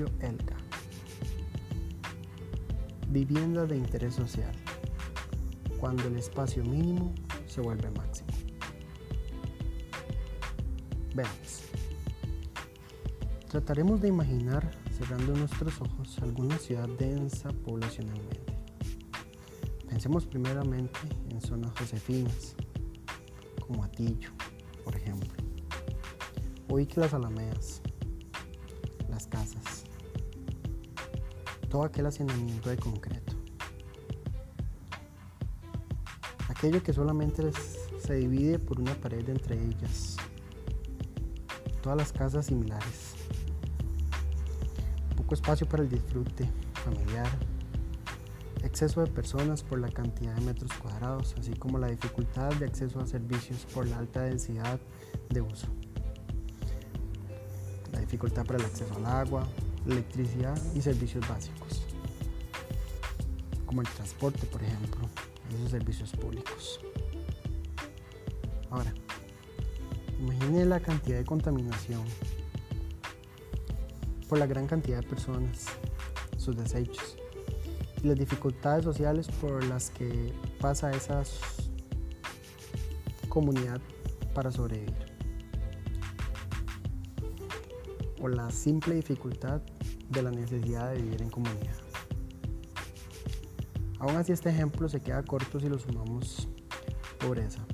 Elga. Vivienda de interés social. Cuando el espacio mínimo se vuelve máximo. Veamos. Trataremos de imaginar, cerrando nuestros ojos, alguna ciudad densa poblacionalmente. Pensemos primeramente en zonas josefinas, como Atillo, por ejemplo. Ubique las alamedas, las casas, todo aquel hacinamiento de concreto. Aquello que solamente se divide por una pared entre ellas. Todas las casas similares. Poco espacio para el disfrute familiar. Exceso de personas por la cantidad de metros cuadrados, así como la dificultad de acceso a servicios por la alta densidad de uso dificultad para el acceso al agua, electricidad y servicios básicos, como el transporte, por ejemplo, esos servicios públicos. Ahora, imagine la cantidad de contaminación por la gran cantidad de personas, sus desechos y las dificultades sociales por las que pasa esa comunidad para sobrevivir. O la simple dificultad de la necesidad de vivir en comunidad. Aún así este ejemplo se queda corto si lo sumamos pobreza,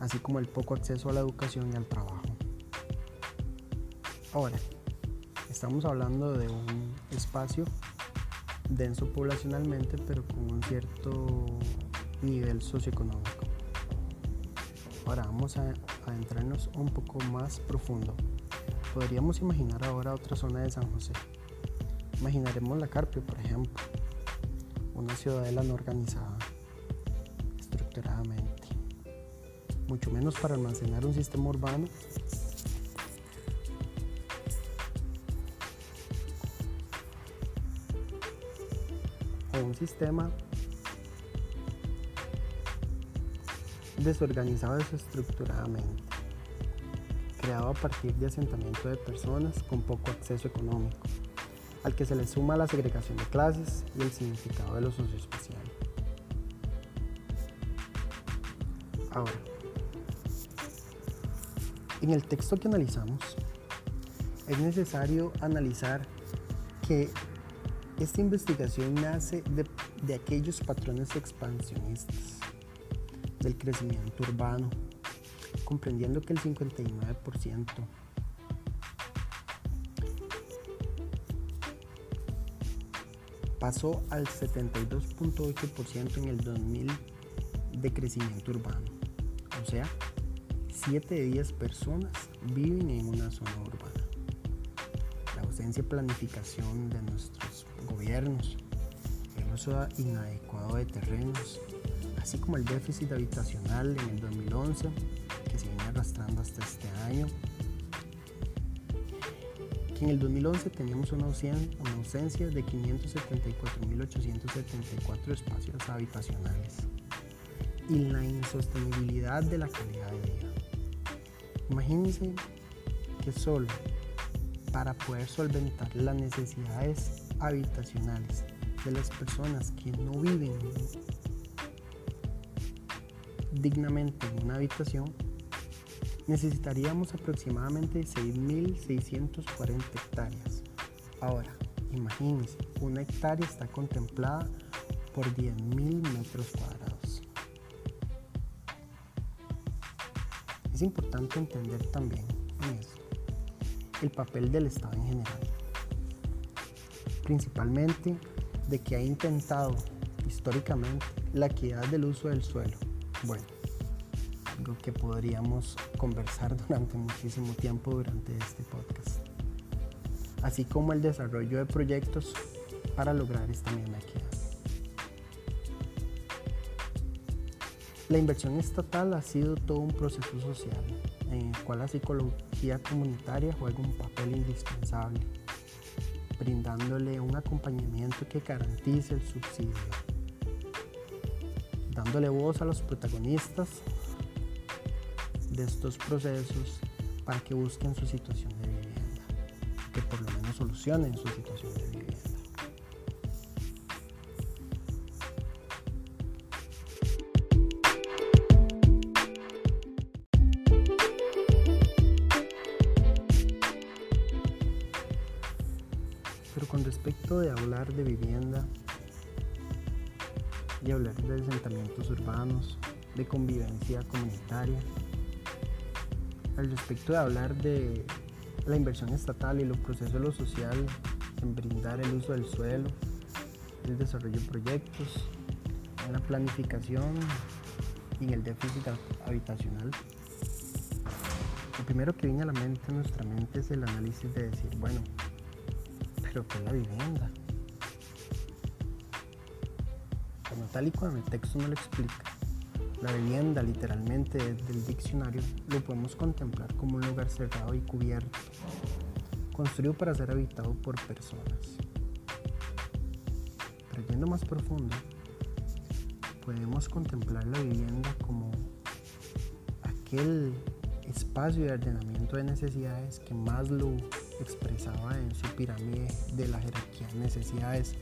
así como el poco acceso a la educación y al trabajo. Ahora, estamos hablando de un espacio denso poblacionalmente, pero con un cierto nivel socioeconómico. Ahora vamos a adentrarnos un poco más profundo Podríamos imaginar ahora otra zona de San José. Imaginaremos la Carpio, por ejemplo, una ciudadela no organizada, estructuradamente, mucho menos para almacenar un sistema urbano o un sistema desorganizado desestructuradamente creado a partir de asentamiento de personas con poco acceso económico, al que se le suma la segregación de clases y el significado de lo socioespacial. Ahora, en el texto que analizamos, es necesario analizar que esta investigación nace de, de aquellos patrones expansionistas del crecimiento urbano comprendiendo que el 59% pasó al 72.8% en el 2000 de crecimiento urbano. O sea, 7 de 10 personas viven en una zona urbana. La ausencia de planificación de nuestros gobiernos, el uso inadecuado de terrenos, así como el déficit habitacional en el 2011 que se viene arrastrando hasta este año. Que en el 2011 teníamos una ausencia, de 574.874 espacios habitacionales y la insostenibilidad de la calidad de vida. Imagínense que solo para poder solventar las necesidades habitacionales de las personas que no viven dignamente en una habitación, necesitaríamos aproximadamente 6.640 hectáreas. Ahora, imagínense, una hectárea está contemplada por 10.000 metros cuadrados. Es importante entender también el papel del Estado en general, principalmente de que ha intentado históricamente la equidad del uso del suelo. Bueno, que podríamos conversar durante muchísimo tiempo durante este podcast. Así como el desarrollo de proyectos para lograr esta misma equidad. La inversión estatal ha sido todo un proceso social en el cual la psicología comunitaria juega un papel indispensable, brindándole un acompañamiento que garantice el subsidio, dándole voz a los protagonistas de estos procesos para que busquen su situación de vivienda. que por lo menos solucionen su situación de vivienda. Pero con respecto de hablar de vivienda y hablar de asentamientos urbanos, de convivencia comunitaria, al respecto de hablar de la inversión estatal y los procesos de lo social en brindar el uso del suelo, el desarrollo de proyectos, la planificación y el déficit habitacional. Lo primero que viene a la mente, a nuestra mente, es el análisis de decir, bueno, pero ¿qué es la vivienda? Bueno, tal y como el texto no lo explica, la vivienda, literalmente del diccionario, lo podemos contemplar como un lugar cerrado y cubierto, construido para ser habitado por personas. Pero yendo más profundo, podemos contemplar la vivienda como aquel espacio de ordenamiento de necesidades que Maslow expresaba en su pirámide de la jerarquía de necesidades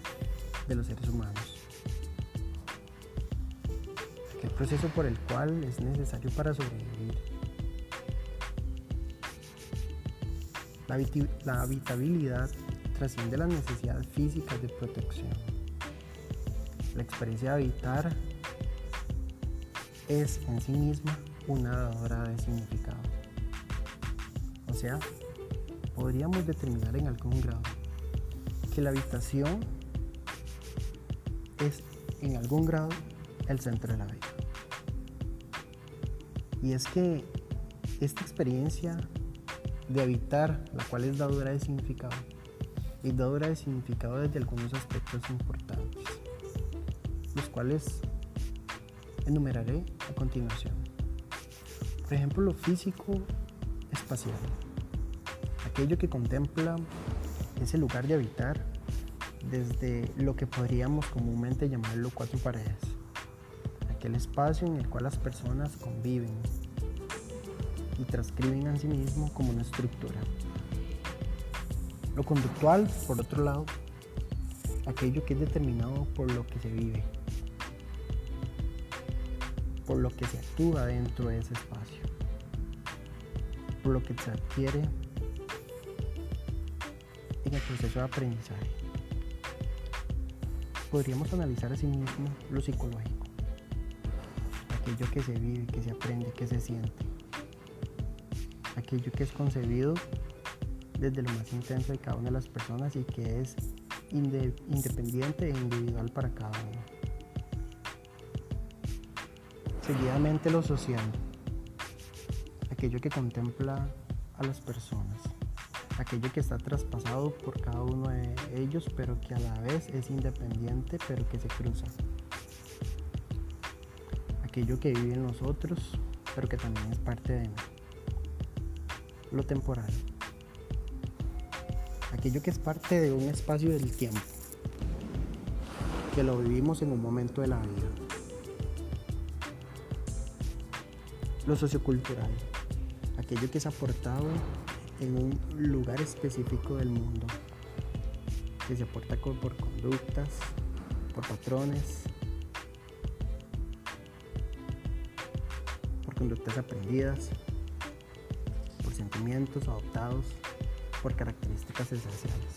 de los seres humanos el proceso por el cual es necesario para sobrevivir. La, habitabilidad trasciende las necesidades físicas de protección. La experiencia de habitar es en sí misma una dadora de significado. O sea, podríamos determinar en algún grado que la habitación es en algún grado el centro de la vida. Y es que esta experiencia de habitar, la cual es dadora de significado, es dadora de significado desde algunos aspectos importantes, los cuales enumeraré a continuación. Por ejemplo, lo físico espacial, aquello que contempla ese lugar de habitar desde lo que podríamos comúnmente llamarlo cuatro paredes. El espacio en el cual las personas conviven y transcriben a sí mismo como una estructura. Lo conductual, por otro lado, aquello que es determinado por lo que se vive, por lo que se actúa dentro de ese espacio, por lo que se adquiere en el proceso de aprendizaje. Podríamos analizar asimismo lo psicológico aquello que se vive, que se aprende, que se siente, aquello que es concebido desde lo más intenso de cada una de las personas y que es independiente e individual para cada uno. Seguidamente lo social, aquello que contempla a las personas, aquello que está traspasado por cada uno de ellos, pero que a la vez es independiente, pero que se cruza aquello que vive en nosotros, pero que también es parte de lo temporal. Aquello que es parte de un espacio del tiempo, que lo vivimos en un momento de la vida. Lo sociocultural, aquello que es aportado en un lugar específico del mundo, que se aporta por conductas, por patrones, conductas aprendidas, adoptados, por características esenciales.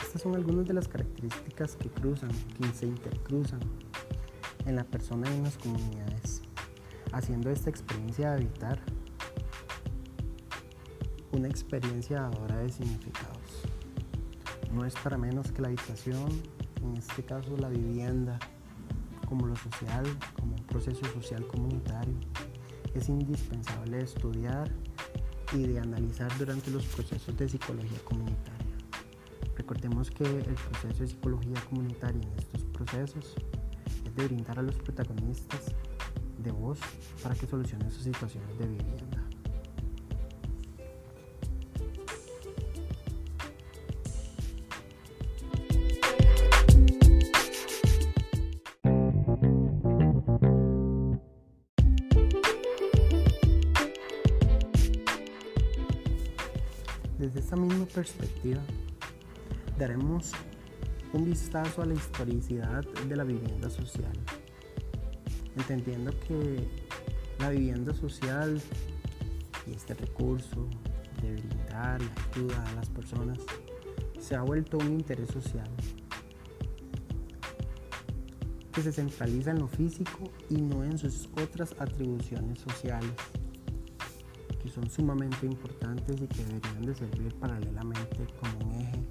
Estas son algunas de las características que cruzan, que se intercruzan en la persona y en las comunidades, haciendo esta experiencia de habitar una experiencia ahora de significados. No es para menos que la habitación, en este caso la vivienda, como lo social, proceso social comunitario. Es indispensable estudiar y de analizar durante los procesos de psicología comunitaria. Recordemos que el proceso de psicología comunitaria en estos procesos es de brindar a los protagonistas de voz para que solucionen sus situaciones de vivienda. Perspectiva, daremos un vistazo a la historicidad de la vivienda social, entendiendo que la vivienda social y este recurso de brindar la ayuda a las personas se ha vuelto un interés social que se centraliza en lo físico y no en sus otras atribuciones sociales, que son sumamente importantes y que deberían de servir paralelamente como un eje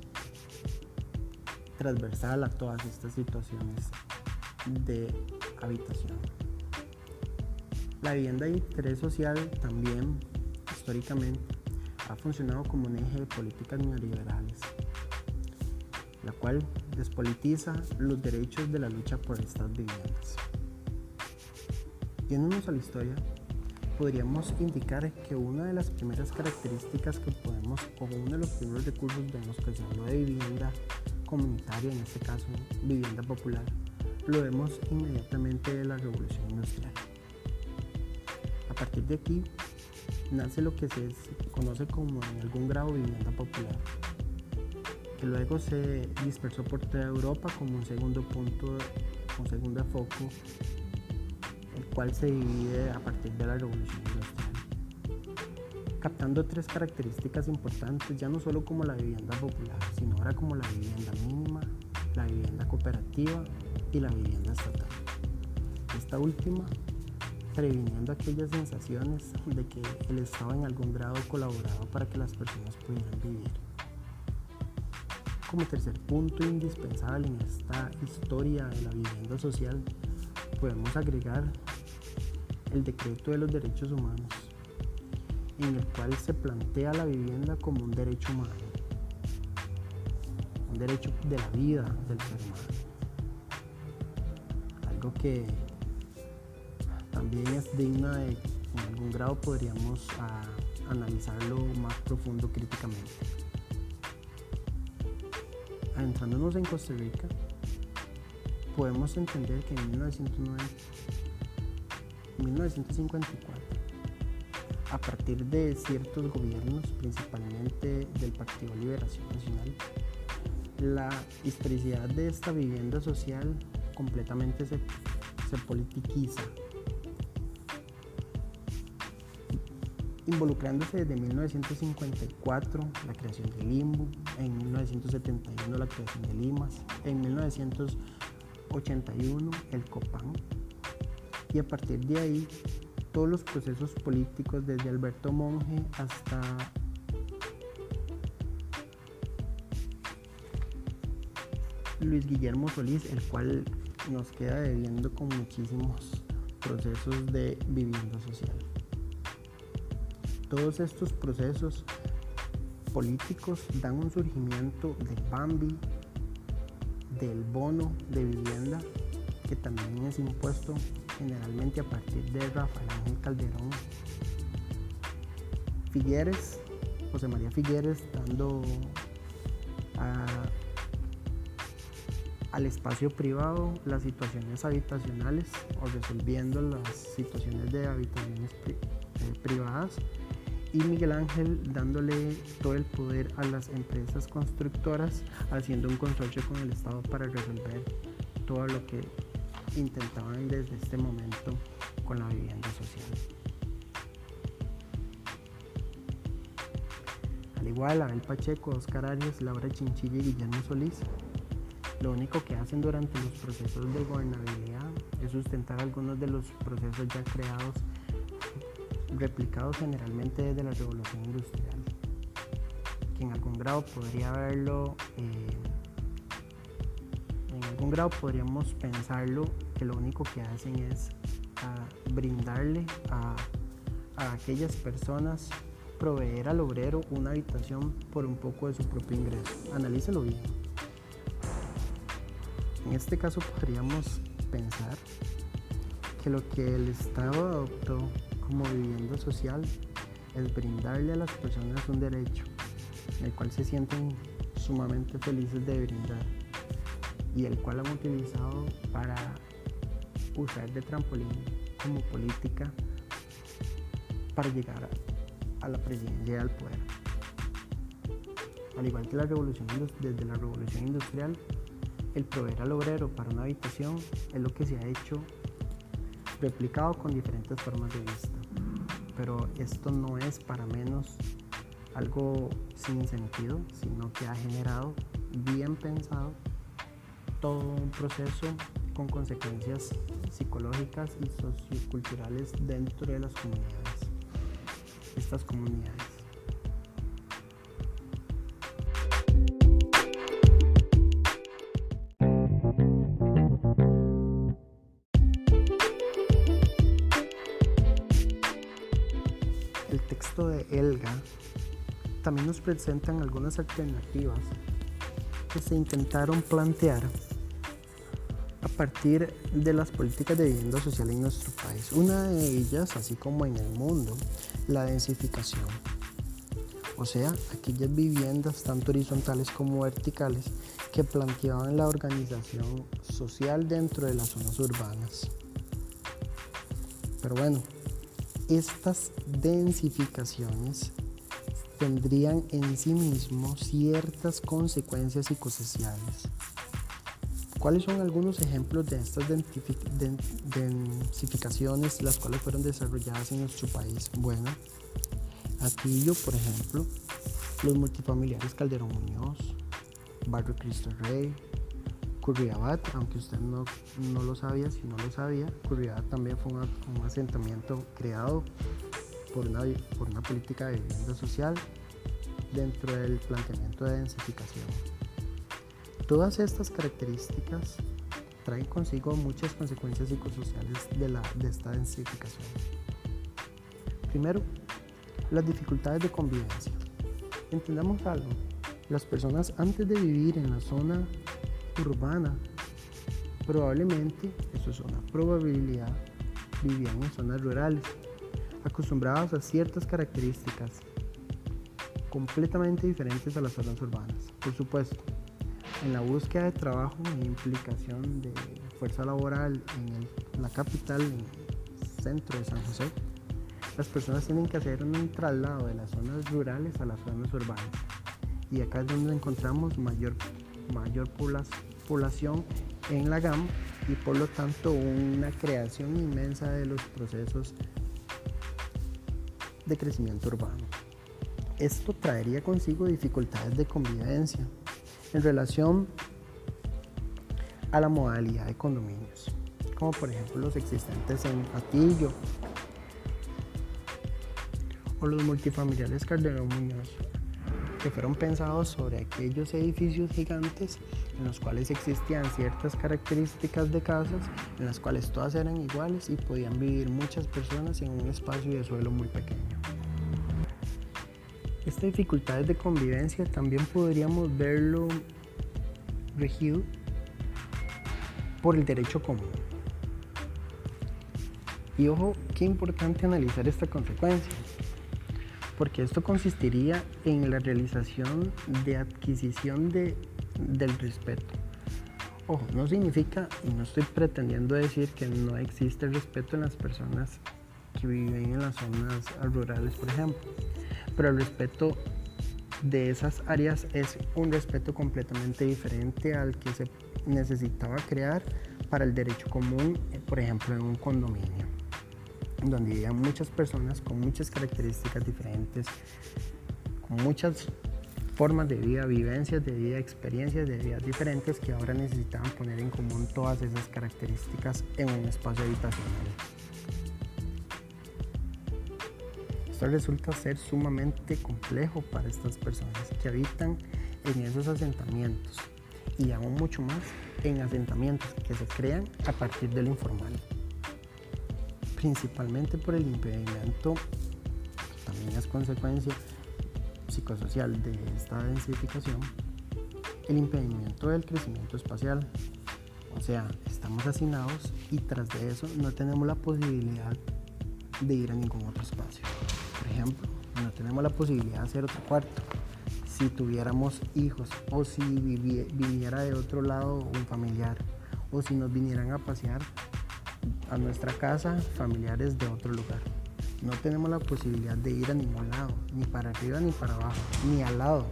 transversal a todas estas situaciones de habitación. La vivienda de interés social también históricamente ha funcionado como un eje de políticas neoliberales, la cual despolitiza los derechos de la lucha por estas viviendas. Yéndonos a la historia, podríamos indicar que una de las primeras características que podemos, o uno de los primeros recursos de los que se habló de vivienda comunitaria, en este caso vivienda popular, lo vemos inmediatamente de la revolución industrial. A partir de aquí nace lo que se conoce como en algún grado vivienda popular, luego se dispersó por toda Europa como un segundo punto, un segundo foco, el cual se divide a partir de la revolución industrial, captando tres características importantes, ya no solo como la vivienda popular, sino ahora como la vivienda mínima, la vivienda cooperativa y la vivienda estatal. Esta última previniendo aquellas sensaciones de que el Estado en algún grado colaborado para que las personas pudieran vivir como tercer punto indispensable en esta historia de la vivienda social, podemos agregar el decreto de los derechos humanos, en el cual se plantea la vivienda como un derecho humano, un derecho de la vida del ser humano. Algo que también es digna de, en algún grado podríamos ah, analizarlo más profundo críticamente adentrándonos en Costa Rica, podemos entender que en 1954, a partir de ciertos gobiernos, principalmente del Partido Liberación Nacional, la historicidad de esta vivienda social completamente se, se politiquiza involucrándose desde 1954 la creación del Limbo, en 1971 la creación de Limas, en 1981 el COPAN y a partir de ahí todos los procesos políticos desde Alberto Monge hasta Luis Guillermo Solís, el cual nos queda debiendo con muchísimos procesos de vivienda social. Todos estos procesos políticos dan un surgimiento del BAMBI, del bono de vivienda, que también es impuesto generalmente a partir de Rafael Ángel Calderón. Figueres, José María Figueres, dando al espacio privado las situaciones habitacionales o resolviendo las situaciones de habitaciones eh, privadas y Miguel Ángel dándole todo el poder a las empresas constructoras, haciendo un consorcio con el Estado para resolver todo lo que intentaban desde este momento con la vivienda social. Al igual, Abel Pacheco, Oscar Arias, Laura Chinchilla y Guillermo Solís, lo único que hacen durante los procesos de gobernabilidad es sustentar algunos de los procesos ya creados replicados generalmente desde la revolución industrial, que en algún grado podría verlo, eh, en algún grado podríamos pensarlo que lo único que hacen es ah, brindarle a, a aquellas personas proveer al obrero una habitación por un poco de su propio ingreso. Analícelo bien. En este caso podríamos pensar que lo que el Estado adoptó como vivienda social es brindarle a las personas un derecho, el cual se sienten sumamente felices de brindar y el cual han utilizado para usar de trampolín como política para llegar a, la presidencia del poder. Al igual que la revolución, desde la revolución industrial, el proveer al obrero para una habitación es lo que se ha hecho replicado con diferentes formas de vista. Pero esto no es para menos algo sin sentido, sino que ha generado, bien pensado, todo un proceso con consecuencias psicológicas y socioculturales dentro de las comunidades. Estas comunidades. También nos presentan algunas alternativas que se intentaron plantear a partir de las políticas de vivienda social en nuestro país. Una de ellas, así como en el mundo, la densificación. O sea, aquellas viviendas tanto horizontales como verticales que planteaban la organización social dentro de las zonas urbanas. Pero bueno, estas densificaciones tendrían en sí mismos ciertas consecuencias psicosociales. ¿Cuáles son algunos ejemplos de estas densificaciones las cuales fueron desarrolladas en nuestro país? Bueno, Atillo, por ejemplo, los multifamiliares Calderón Muñoz, Barrio Cristo Rey, Curriabat, aunque usted no, no, lo sabía, si no lo sabía, Curriabat también fue un asentamiento creado por una, por una política de vivienda social dentro del planteamiento de densificación. Todas estas características traen consigo muchas consecuencias psicosociales de, la, de esta densificación. Primero, las dificultades de convivencia. Entendamos algo, las personas antes de vivir en la zona urbana, probablemente, eso es una probabilidad, vivían en zonas rurales acostumbrados a ciertas características completamente diferentes a las zonas urbanas. Por supuesto, en la búsqueda de trabajo e implicación de fuerza laboral en la capital, en el centro de San José, las personas tienen que hacer un traslado de las zonas rurales a las zonas urbanas. Y acá es donde encontramos mayor, mayor población en la GAM y por lo tanto una creación inmensa de los procesos de crecimiento urbano. Esto traería consigo dificultades de convivencia en relación a la modalidad de condominios, como por ejemplo los existentes en Atillo o los multifamiliares Calderón que fueron pensados sobre aquellos edificios gigantes en los cuales existían ciertas características de casas, en las cuales todas eran iguales y podían vivir muchas personas en un espacio de suelo muy pequeño. Estas dificultades de convivencia también podríamos verlo regido por el derecho común. Y ojo, qué importante analizar esta consecuencia, porque esto consistiría en la realización de adquisición de del respeto. Ojo, no significa, y no estoy pretendiendo decir que no existe respeto en las personas que viven en las zonas rurales, por ejemplo, pero el respeto de esas áreas es un respeto completamente diferente al que se necesitaba crear para el derecho común, por ejemplo, en un condominio, donde vivían muchas personas con muchas características diferentes, con muchas formas de vida, vivencias de vida, experiencias de vida diferentes que ahora necesitaban poner en común todas esas características en un espacio habitacional. Esto resulta ser sumamente complejo para estas personas que habitan en esos asentamientos y aún mucho más en asentamientos que se crean a partir de lo informal. Principalmente por el impedimento, también es consecuencia psicosocial de esta densificación el impedimento del crecimiento espacial. O sea, estamos hacinados y tras de eso no tenemos la posibilidad de ir a ningún otro espacio. Por ejemplo, no tenemos la posibilidad de hacer otro cuarto. Si tuviéramos hijos o si viniera de otro lado un familiar o si nos vinieran a pasear a nuestra casa familiares de otro lugar no tenemos la posibilidad de ir a ningún lado, ni para arriba ni para abajo, ni al lado,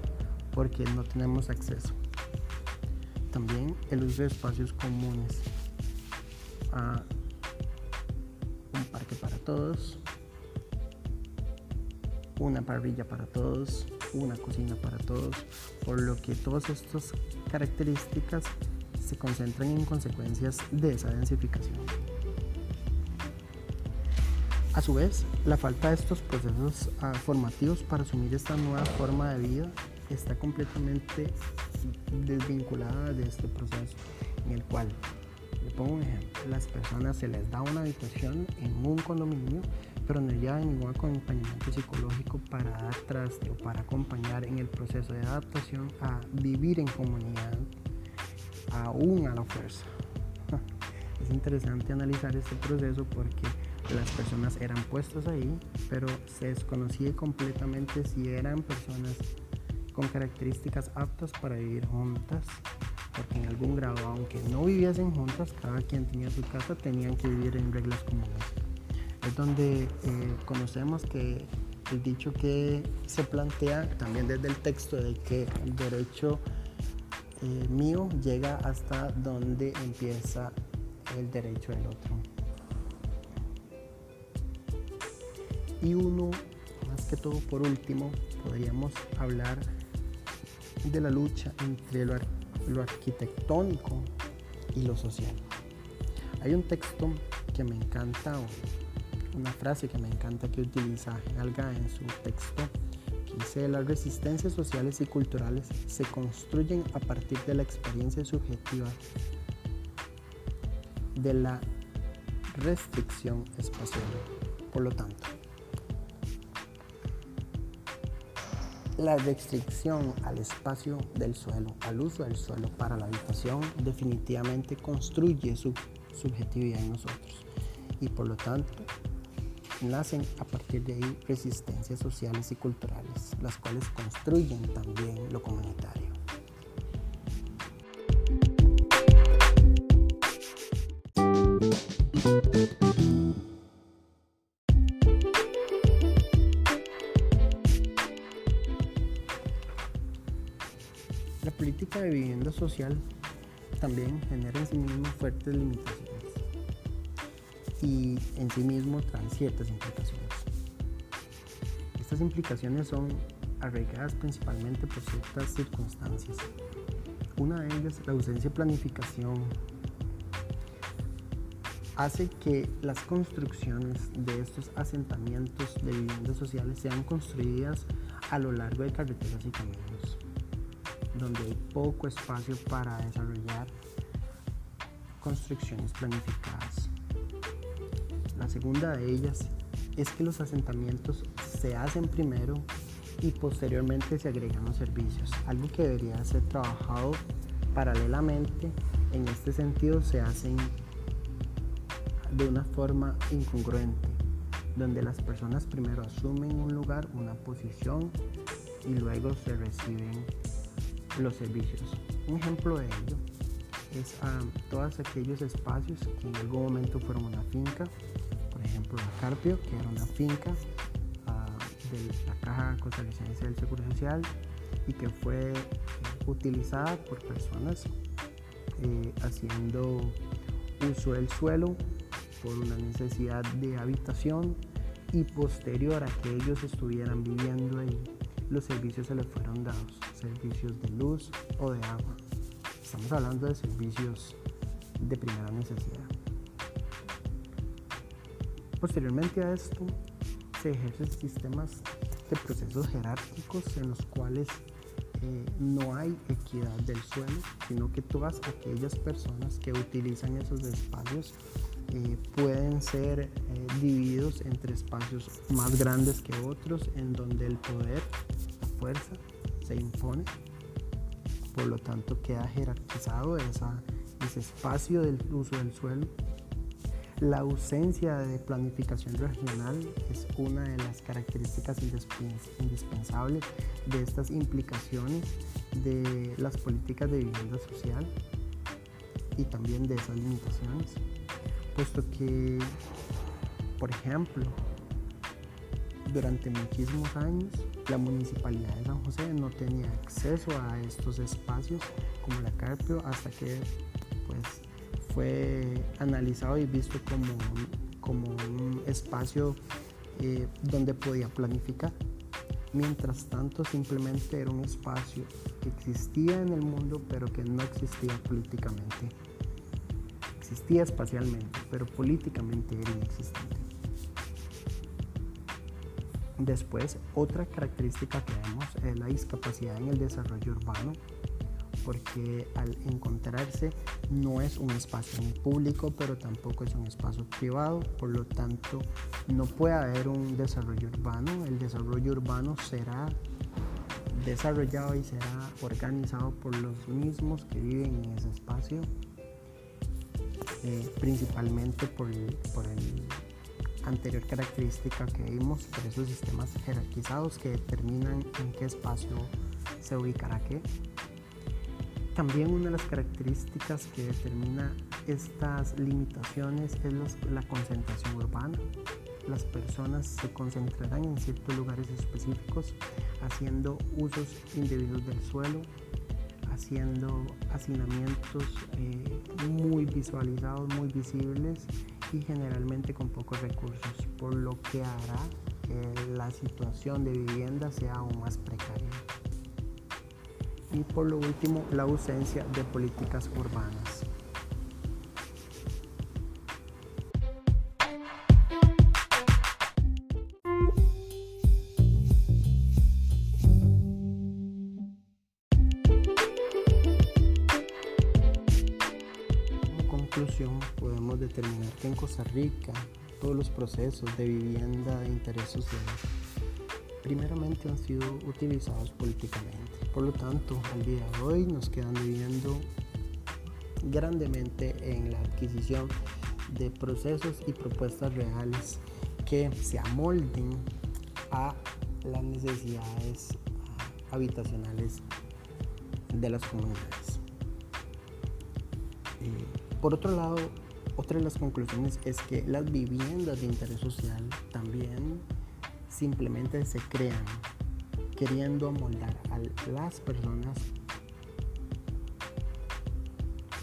porque no tenemos acceso. También el uso de espacios comunes. a un parque para todos, una parrilla para todos, una cocina para todos, por lo que todas estas características se concentran en consecuencias de esa densificación. A su vez, la falta de estos procesos ah, formativos para asumir esta nueva forma de vida está completamente desvinculada de este proceso en el cual, le pongo un ejemplo, las personas se les da una habitación en un condominio, pero no llevan ningún acompañamiento psicológico para dar traste o para acompañar en el proceso de adaptación a vivir en comunidad, aún a la fuerza. Es interesante analizar este proceso porque las personas eran puestas ahí, pero se desconocía completamente si eran personas con características aptas para vivir juntas, porque en algún grado, aunque no viviesen juntas, cada quien tenía su casa, tenían que vivir en reglas comunes. Es donde eh, conocemos que el dicho que se plantea también desde el texto de que el derecho eh, mío llega hasta donde empieza el derecho del otro. Y uno, más que todo por último, podríamos hablar de la lucha entre lo, arquitectónico y lo social. Hay un texto que me encanta, una frase que me encanta que utiliza Alga en su texto, que dice, las resistencias sociales y culturales se construyen a partir de la experiencia subjetiva de la restricción espacial. Por lo tanto, La restricción al espacio del suelo, al uso del suelo para la habitación, definitivamente construye su subjetividad en nosotros y por lo tanto nacen a partir de ahí resistencias sociales y culturales, las cuales construyen también lo comunitario. Social también genera en sí mismo fuertes limitaciones y en sí mismo trae ciertas implicaciones. Estas implicaciones son arraigadas principalmente por ciertas circunstancias. Una de ellas, la ausencia de planificación, hace que las construcciones de estos asentamientos de viviendas sociales sean construidas a lo largo de carreteras y caminos donde hay poco espacio para desarrollar construcciones planificadas. La segunda de ellas es que los asentamientos se hacen primero y posteriormente se agregan los servicios, algo que debería ser trabajado paralelamente. En este sentido se hacen de una forma incongruente, donde las personas primero asumen un lugar, una posición y luego se reciben los servicios. Un ejemplo de ello es a todos aquellos espacios que en algún momento fueron una finca, por ejemplo la Carpio, que era una finca ah, de la Caja Costarricense del Seguro Social y que fue eh, utilizada por personas eh, haciendo uso del suelo por una necesidad de habitación y posterior a que ellos estuvieran viviendo ahí, los servicios se les fueron dados servicios de luz o de agua. Estamos hablando de servicios de primera necesidad. Posteriormente a esto, se ejercen sistemas de procesos jerárquicos en los cuales eh, no hay equidad del suelo, sino que todas aquellas personas que utilizan esos espacios pueden ser eh, divididos entre espacios más grandes que otros, en donde el poder, la fuerza impone, por lo tanto queda jerarquizado ese espacio del uso del suelo. La ausencia de planificación regional es una de las características indispensables de estas implicaciones de las políticas de vivienda social y también de esas limitaciones, puesto que, por ejemplo, durante muchísimos años la municipalidad de San José no tenía acceso a estos espacios como la Carpio hasta que pues, fue analizado y visto como, como un espacio eh, donde podía planificar. Mientras tanto, simplemente era un espacio que existía en el mundo, pero que no existía políticamente. Existía espacialmente, pero políticamente era inexistente. Después, otra característica que vemos es la discapacidad en el desarrollo urbano, porque al encontrarse no es un espacio público, pero tampoco es un espacio privado, por lo tanto no puede haber un desarrollo urbano, el desarrollo urbano será desarrollado y será organizado por los mismos que viven en ese espacio, eh, principalmente por por el anterior característica que vimos por esos sistemas jerarquizados que determinan en qué espacio se ubicará qué. También una de las características que determina estas limitaciones es la concentración urbana. Las personas se concentrarán en ciertos lugares específicos haciendo usos indebidos del suelo, haciendo hacinamientos eh, muy visualizados, muy visibles y generalmente con pocos recursos, por lo que hará que la situación de vivienda sea aún más precaria. Y por lo último, la ausencia de políticas urbanas. Podemos determinar que en Costa Rica todos los procesos de vivienda de interés social primeramente han sido utilizados políticamente. Por lo tanto, al día de hoy nos quedan viviendo grandemente en la adquisición de procesos y propuestas reales que se amolden a las necesidades habitacionales de las comunidades. Por otro lado, otra de las conclusiones es que las viviendas de interés social también simplemente se crean queriendo amoldar a las personas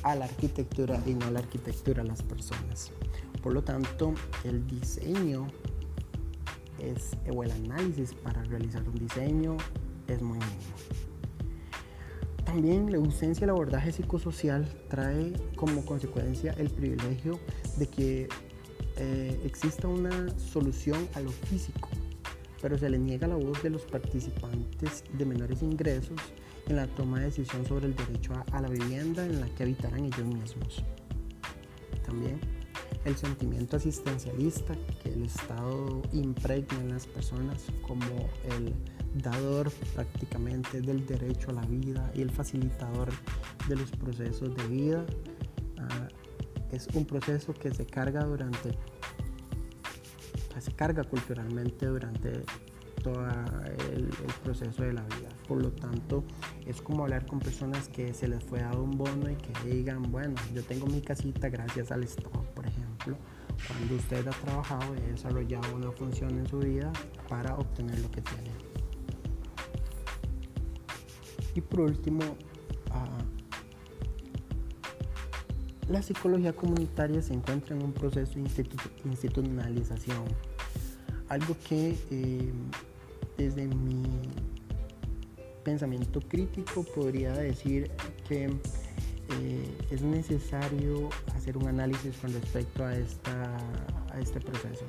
a la arquitectura y no a la arquitectura a las personas. Por lo tanto, el diseño es, o el análisis para realizar un diseño es muy mínimo. También la ausencia del abordaje psicosocial trae como consecuencia el privilegio de que eh, exista una solución a lo físico, pero se le niega la voz de los participantes de menores ingresos en la toma de decisión sobre el derecho a, la vivienda en la que habitarán ellos mismos. También el sentimiento asistencialista que el Estado impregna en las personas como el dador prácticamente del derecho a la vida y el facilitador de los procesos de vida. Ah, es un proceso que se carga durante, se carga culturalmente durante todo el, proceso de la vida. Por lo tanto, es como hablar con personas que se les fue dado un bono y que digan, bueno, yo tengo mi casita gracias al Estado, por ejemplo. Cuando usted ha trabajado y desarrollado una función en su vida para obtener lo que tiene. Y por último, ah, la psicología comunitaria se encuentra en un proceso de institucionalización, algo que eh, desde mi pensamiento crítico podría decir que eh, es necesario hacer un análisis con respecto a, esta, a este proceso.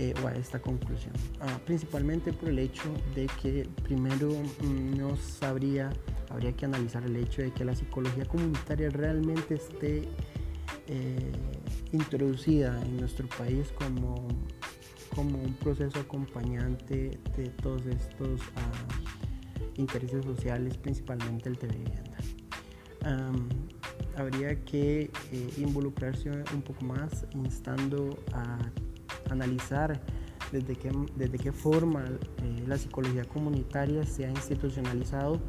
Eh, o a esta conclusión. Ah, principalmente por el hecho de que primero mm, no sabría, habría que analizar el hecho de que la psicología comunitaria realmente esté eh, introducida en nuestro país como, como un proceso acompañante de todos estos ah, intereses sociales, principalmente el de habría que eh, involucrarse un poco más instando a analizar desde qué, desde qué forma eh, la psicología comunitaria se ha institucionalizado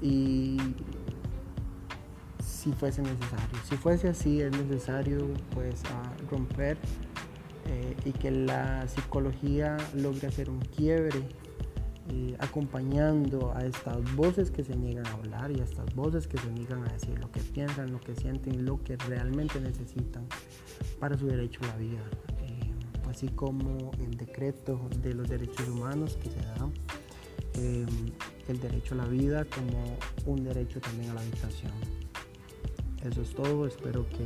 y si fuese necesario. Si fuese así, es necesario pues romper eh, y que la psicología logre hacer un quiebre eh, acompañando a estas voces que se niegan a hablar y a estas voces que se niegan a decir lo que piensan, lo que sienten, lo que realmente necesitan para su derecho a la vida, eh, así como el decreto de los derechos humanos que se da, eh, el derecho a la vida como un derecho también a la habitación. Eso es todo, espero que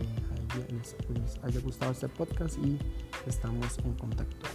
les haya gustado este podcast y estamos en contacto.